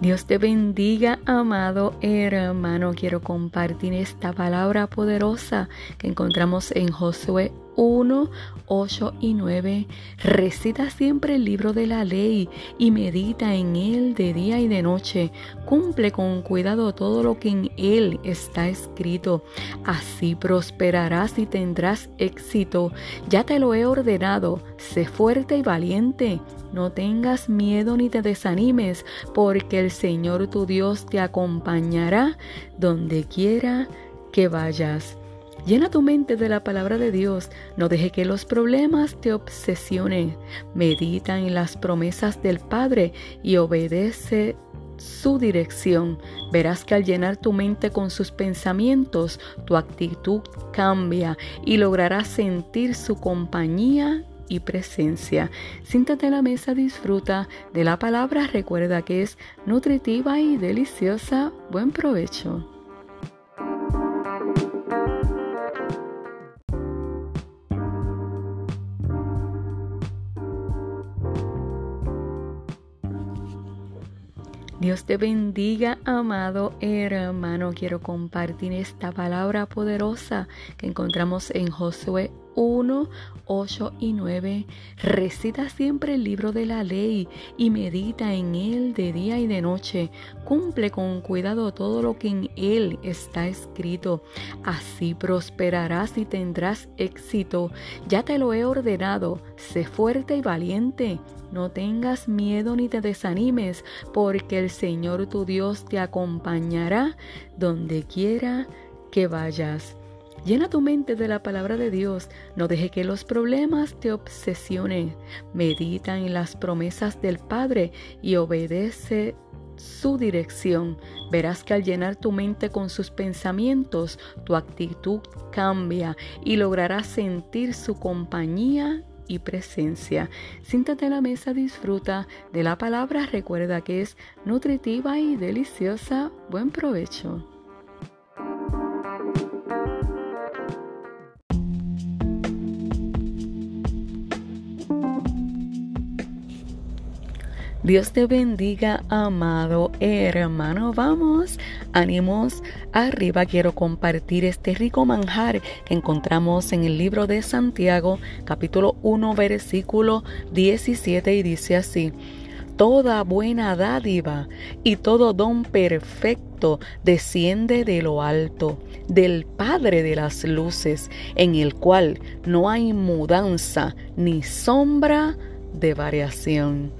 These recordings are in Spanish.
Dios te bendiga, amado hermano. Quiero compartir esta palabra poderosa que encontramos en Josué 1, 8 y 9. Recita siempre el libro de la ley y medita en él de día y de noche. Cumple con cuidado todo lo que en él está escrito. Así prosperarás y tendrás éxito. Ya te lo he ordenado. Sé fuerte y valiente. No tengas miedo ni te desanimes, porque el Señor tu Dios te acompañará donde quiera que vayas. Llena tu mente de la palabra de Dios. No deje que los problemas te obsesionen. Medita en las promesas del Padre y obedece su dirección. Verás que al llenar tu mente con sus pensamientos, tu actitud cambia y lograrás sentir su compañía y presencia. Siéntate a la mesa, disfruta de la palabra, recuerda que es nutritiva y deliciosa. Buen provecho. Dios te bendiga, amado hermano. Quiero compartir esta palabra poderosa que encontramos en Josué 1, 8 y 9. Recita siempre el libro de la ley y medita en él de día y de noche. Cumple con cuidado todo lo que en él está escrito. Así prosperarás y tendrás éxito. Ya te lo he ordenado. Sé fuerte y valiente. No tengas miedo ni te desanimes, porque el Señor tu Dios te acompañará donde quiera que vayas. Llena tu mente de la palabra de Dios. No deje que los problemas te obsesionen. Medita en las promesas del Padre y obedece su dirección. Verás que al llenar tu mente con sus pensamientos, tu actitud cambia y lograrás sentir su compañía y presencia. Siéntate a la mesa, disfruta de la palabra, recuerda que es nutritiva y deliciosa. Buen provecho. Dios te bendiga, amado hermano. Vamos, ánimos arriba. Quiero compartir este rico manjar que encontramos en el libro de Santiago, capítulo 1, versículo 17, y dice así. Toda buena dádiva y todo don perfecto desciende de lo alto, del Padre de las Luces, en el cual no hay mudanza ni sombra de variación.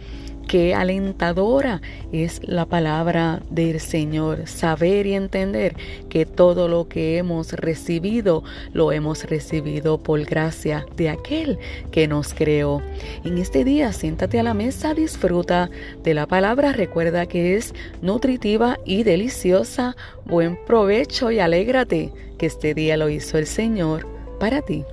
Qué alentadora es la palabra del Señor. Saber y entender que todo lo que hemos recibido lo hemos recibido por gracia de aquel que nos creó. En este día siéntate a la mesa, disfruta de la palabra. Recuerda que es nutritiva y deliciosa. Buen provecho y alégrate que este día lo hizo el Señor para ti.